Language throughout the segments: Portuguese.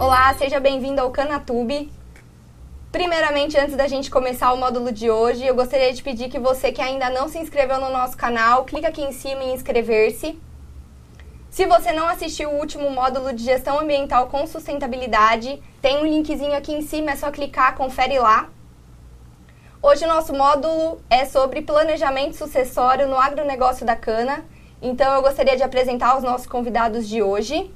Olá, seja bem-vindo ao Canatube. Primeiramente, antes da gente começar o módulo de hoje, eu gostaria de pedir que você que ainda não se inscreveu no nosso canal, clica aqui em cima em inscrever-se. Se você não assistiu o último módulo de gestão ambiental com sustentabilidade, tem um linkzinho aqui em cima, é só clicar, confere lá. Hoje o nosso módulo é sobre planejamento sucessório no agronegócio da cana. Então eu gostaria de apresentar os nossos convidados de hoje.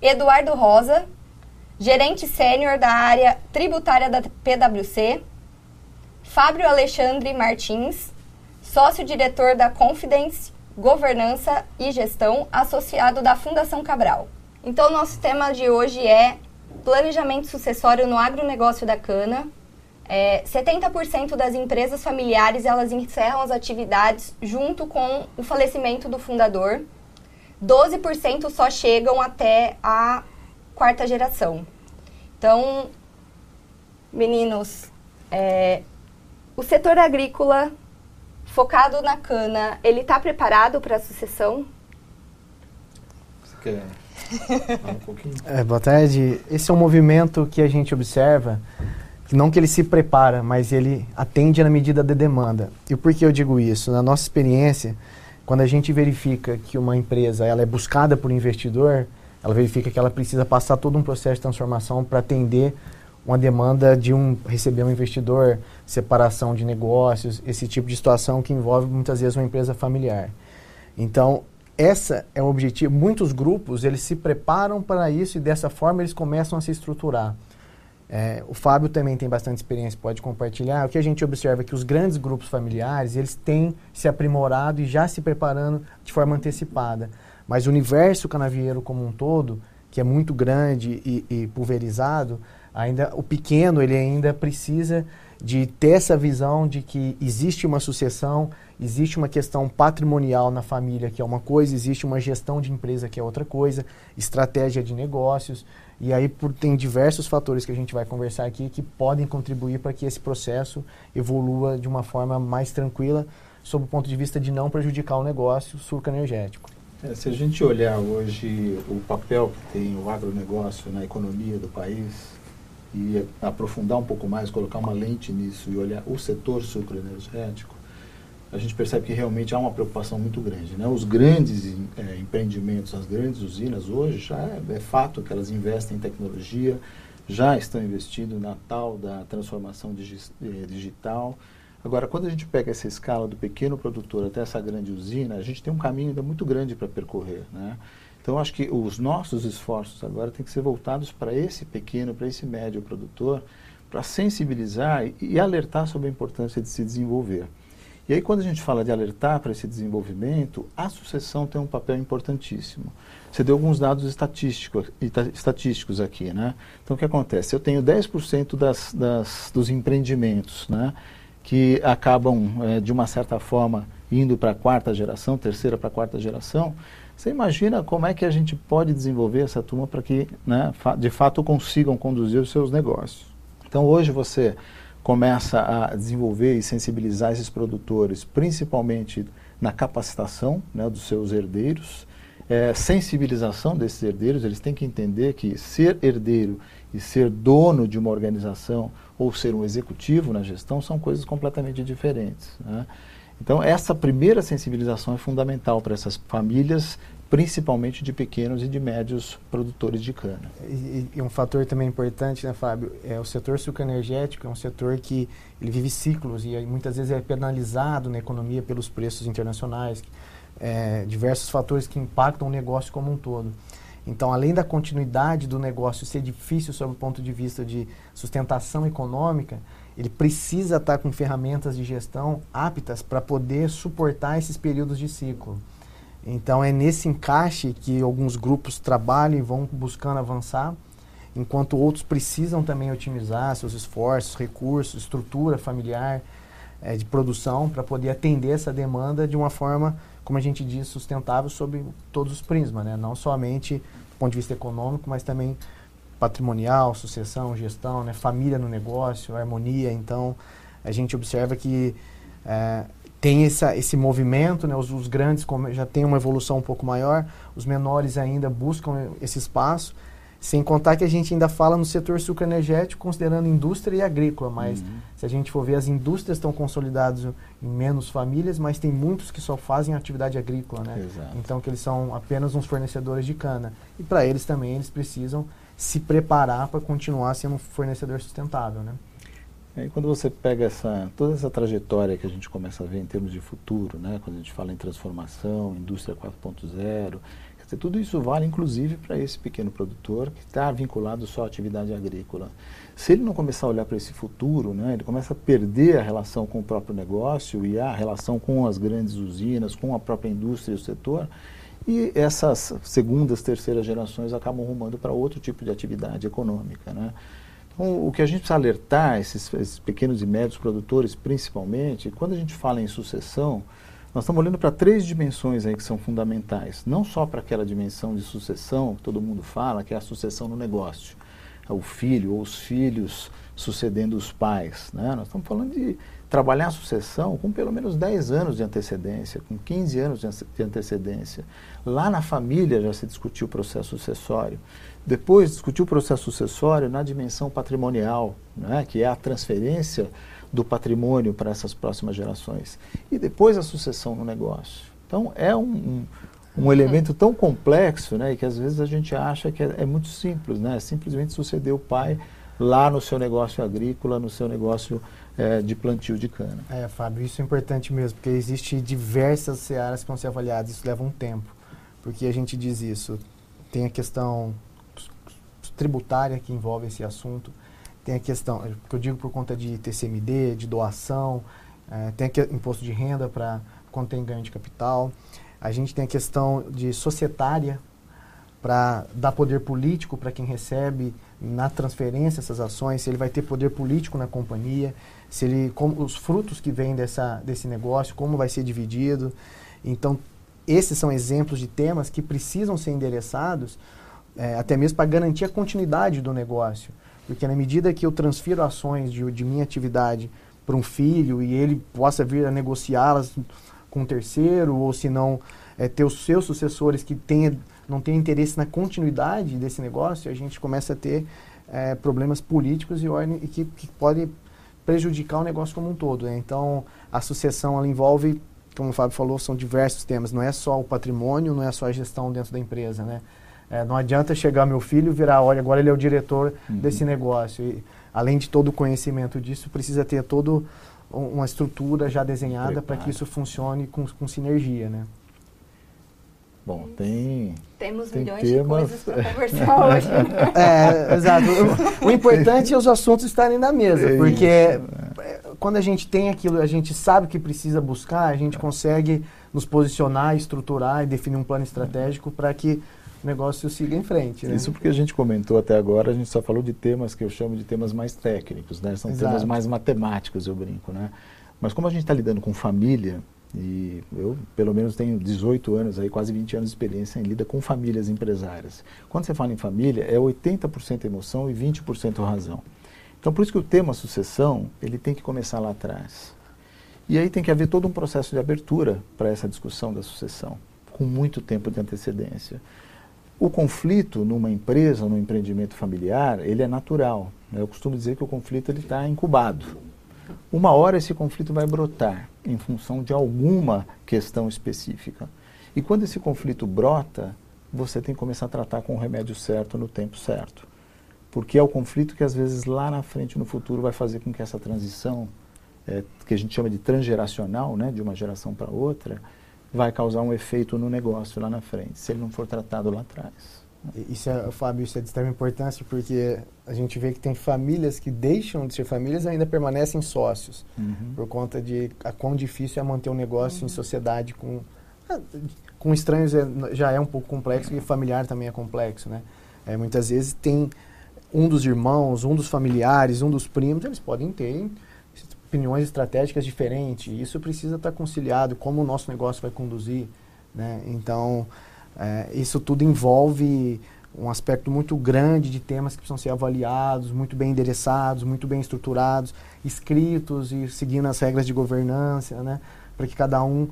Eduardo Rosa, gerente sênior da área tributária da PwC. Fábio Alexandre Martins, sócio-diretor da Confidence Governança e Gestão, associado da Fundação Cabral. Então, nosso tema de hoje é planejamento sucessório no agronegócio da cana. É, 70% das empresas familiares elas encerram as atividades junto com o falecimento do fundador. 12% só chegam até a quarta geração. Então, meninos, é, o setor agrícola focado na cana, ele está preparado para a sucessão? Você quer um pouquinho? É, boa tarde. Esse é um movimento que a gente observa não que ele se prepara, mas ele atende na medida da demanda. E por que eu digo isso? Na nossa experiência, quando a gente verifica que uma empresa ela é buscada por investidor, ela verifica que ela precisa passar todo um processo de transformação para atender uma demanda de um receber um investidor, separação de negócios, esse tipo de situação que envolve muitas vezes uma empresa familiar. Então, essa é o objetivo. Muitos grupos eles se preparam para isso e dessa forma eles começam a se estruturar. É, o Fábio também tem bastante experiência, pode compartilhar. O que a gente observa é que os grandes grupos familiares, eles têm se aprimorado e já se preparando de forma antecipada. Mas o universo canavieiro como um todo, que é muito grande e, e pulverizado, ainda o pequeno, ele ainda precisa de ter essa visão de que existe uma sucessão, existe uma questão patrimonial na família, que é uma coisa, existe uma gestão de empresa, que é outra coisa, estratégia de negócios. E aí por, tem diversos fatores que a gente vai conversar aqui que podem contribuir para que esse processo evolua de uma forma mais tranquila, sob o ponto de vista de não prejudicar o negócio surco-energético. É, se a gente olhar hoje o papel que tem o agronegócio na economia do país e aprofundar um pouco mais, colocar uma lente nisso e olhar o setor sucroenergético, a gente percebe que realmente há uma preocupação muito grande. Né? Os grandes é, empreendimentos, as grandes usinas, hoje já é, é, fato que elas investem em tecnologia, já estão investindo na tal da transformação digi eh, digital. Agora, quando a gente pega essa escala do pequeno produtor até essa grande usina, a gente tem um caminho ainda muito grande para percorrer. Né? Então, acho que os nossos esforços agora têm que ser voltados para esse pequeno, para esse médio produtor, para sensibilizar e, alertar sobre a importância de se desenvolver. E aí, quando a gente fala de alertar para esse desenvolvimento, a sucessão tem um papel importantíssimo. Você deu alguns dados estatísticos, estatísticos aqui, né? Então, o que acontece? Eu tenho 10% das, das, dos empreendimentos, né? Que acabam, é, de uma certa forma, indo para a quarta geração, terceira para a quarta geração. Você imagina como é que a gente pode desenvolver essa turma para que, né, de fato, consigam conduzir os seus negócios. Então, hoje você começa a desenvolver e sensibilizar esses produtores, principalmente na capacitação né, dos seus herdeiros, é, sensibilização desses herdeiros, eles têm que entender que ser herdeiro e ser dono de uma organização ou ser um executivo na gestão são coisas completamente diferentes. Né? Então, essa primeira sensibilização é fundamental para essas famílias principalmente de pequenos e de médios produtores de cana. E, e, um fator também importante, né, Fábio, é o setor sucroenergético é um setor que ele vive ciclos e muitas vezes é penalizado na economia pelos preços internacionais, é, diversos fatores que impactam o negócio como um todo. Então, além da continuidade do negócio ser difícil sob o ponto de vista de sustentação econômica, ele precisa estar com ferramentas de gestão aptas para poder suportar esses períodos de ciclo. Então é nesse encaixe que alguns grupos trabalham e vão buscando avançar, enquanto outros precisam também otimizar seus esforços, recursos, estrutura familiar é, de produção para poder atender essa demanda de uma forma, como a gente diz, sustentável sobre todos os prismas, né? não somente do ponto de vista econômico, mas também patrimonial, sucessão, gestão, né? família no negócio, harmonia. Então a gente observa que é, tem essa, esse movimento, né? os, os grandes já têm uma evolução um pouco maior, os menores ainda buscam esse espaço. Sem contar que a gente ainda fala no setor sucroenergético considerando indústria e agrícola, mas uhum. se a gente for ver, as indústrias estão consolidadas em menos famílias, mas tem muitos que só fazem atividade agrícola, né? Exato. Então que eles são apenas uns fornecedores de cana. E para eles também eles precisam se preparar para continuar sendo um fornecedor sustentável, né? E quando você pega essa, toda essa trajetória que a gente começa a ver em termos de futuro, né, quando a gente fala em transformação, indústria 4.0, tudo isso vale inclusive para esse pequeno produtor que está vinculado só à atividade agrícola. Se ele não começar a olhar para esse futuro, né, ele começa a perder a relação com o próprio negócio e a relação com as grandes usinas, com a própria indústria e o setor, e essas segundas, terceiras gerações acabam rumando para outro tipo de atividade econômica. Né? Então, o que a gente precisa alertar, esses, esses pequenos e médios produtores principalmente, quando a gente fala em sucessão, nós estamos olhando para três dimensões aí que são fundamentais. Não só para aquela dimensão de sucessão que todo mundo fala, que é a sucessão no negócio. É o filho ou os filhos sucedendo os pais. Né? Nós estamos falando de trabalhar a sucessão com pelo menos 10 anos de antecedência, com 15 anos de antecedência. Lá na família já se discutiu o processo sucessório. Depois discutiu o processo sucessório na dimensão patrimonial, né, que é a transferência do patrimônio para essas próximas gerações. E depois a sucessão no negócio. Então é um, um, um elemento tão complexo né, que às vezes a gente acha que é, é muito simples, né, simplesmente suceder o pai lá no seu negócio agrícola, no seu negócio é, de plantio de cana. É, Fábio, isso é importante mesmo, porque existe diversas searas que vão ser avaliadas, isso leva um tempo. Porque a gente diz isso, tem a questão tributária que envolve esse assunto, tem a questão, que eu digo por conta de TCMD, de doação, é, tem aqui imposto de renda para quando tem ganho de capital. A gente tem a questão de societária, para dar poder político para quem recebe na transferência essas ações, se ele vai ter poder político na companhia, se ele como, os frutos que vêm dessa, desse negócio, como vai ser dividido. Então, esses são exemplos de temas que precisam ser endereçados é, até mesmo para garantir a continuidade do negócio. Porque na medida que eu transfiro ações de, de minha atividade para um filho e ele possa vir a negociá-las com um terceiro, ou se não, é, ter os seus sucessores que tenha, não tenham interesse na continuidade desse negócio, a gente começa a ter é, problemas políticos e, ordem, e que, que podem prejudicar o negócio como um todo. Né? Então, a sucessão ela envolve, como o Fábio falou, são diversos temas. Não é só o patrimônio, não é só a gestão dentro da empresa, né? É, não adianta chegar meu filho e virar, olha, agora ele é o diretor uhum. desse negócio. E, além de todo o conhecimento disso, precisa ter toda uma estrutura já desenhada para que isso funcione com, com sinergia, né? Bom, tem. Temos tem milhões temas... de coisas para conversar hoje. é, exato. O, o, importante é os assuntos estarem na mesa, é porque isso, é. quando a gente tem aquilo, a gente sabe que precisa buscar, a gente consegue nos posicionar, estruturar e definir um plano estratégico para que o negócio siga em frente. Né? Isso porque a gente comentou até agora, a gente só falou de temas que eu chamo de temas mais técnicos, né? São Exato. temas mais matemáticos, eu brinco, né? Mas como a gente está lidando com família, e eu, pelo menos, tenho 18 anos, aí, quase 20 anos de experiência em lida com famílias empresárias. Quando você fala em família, é 80% emoção e 20% razão. Então, por isso que o tema sucessão, ele tem que começar lá atrás. E aí tem que haver todo um processo de abertura para essa discussão da sucessão, com muito tempo de antecedência. O conflito numa empresa, num empreendimento familiar, ele é natural. Né? Eu costumo dizer que o conflito está incubado. Uma hora esse conflito vai brotar em função de alguma questão específica. E quando esse conflito brota, você tem que começar a tratar com o remédio certo no tempo certo. Porque é o conflito que às vezes lá na frente, no futuro, vai fazer com que essa transição, é, que a gente chama de transgeracional, né, de uma geração para outra, vai causar um efeito no negócio lá na frente, se ele não for tratado lá atrás. Isso é, Fábio, isso é de extrema importância porque a gente vê que tem famílias que deixam de ser famílias e ainda permanecem sócios uhum. por conta de a quão difícil é manter um negócio uhum. em sociedade com ah, com estranhos é, já é um pouco complexo e familiar também é complexo, né? É, muitas vezes tem um dos irmãos, um dos familiares, um dos primos, eles podem ter opiniões estratégicas diferentes. E isso precisa estar conciliado, como o nosso negócio vai conduzir. Né? Então, é, isso tudo envolve um aspecto muito grande de temas que precisam ser avaliados, muito bem endereçados, muito bem estruturados, escritos e seguindo as regras de governança, né? para que cada um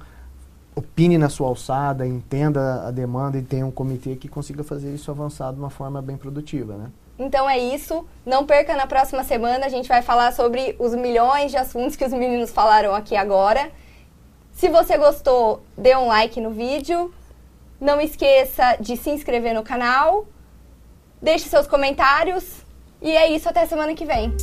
opine na sua alçada, entenda a demanda e tenha um comitê que consiga fazer isso avançar de uma forma bem produtiva, né? Então é isso. Não perca na próxima semana, a gente vai falar sobre os milhões de assuntos que os meninos falaram aqui agora. Se você gostou, dê um like no vídeo. Não esqueça de se inscrever no canal. Deixe seus comentários. E é isso, até semana que vem.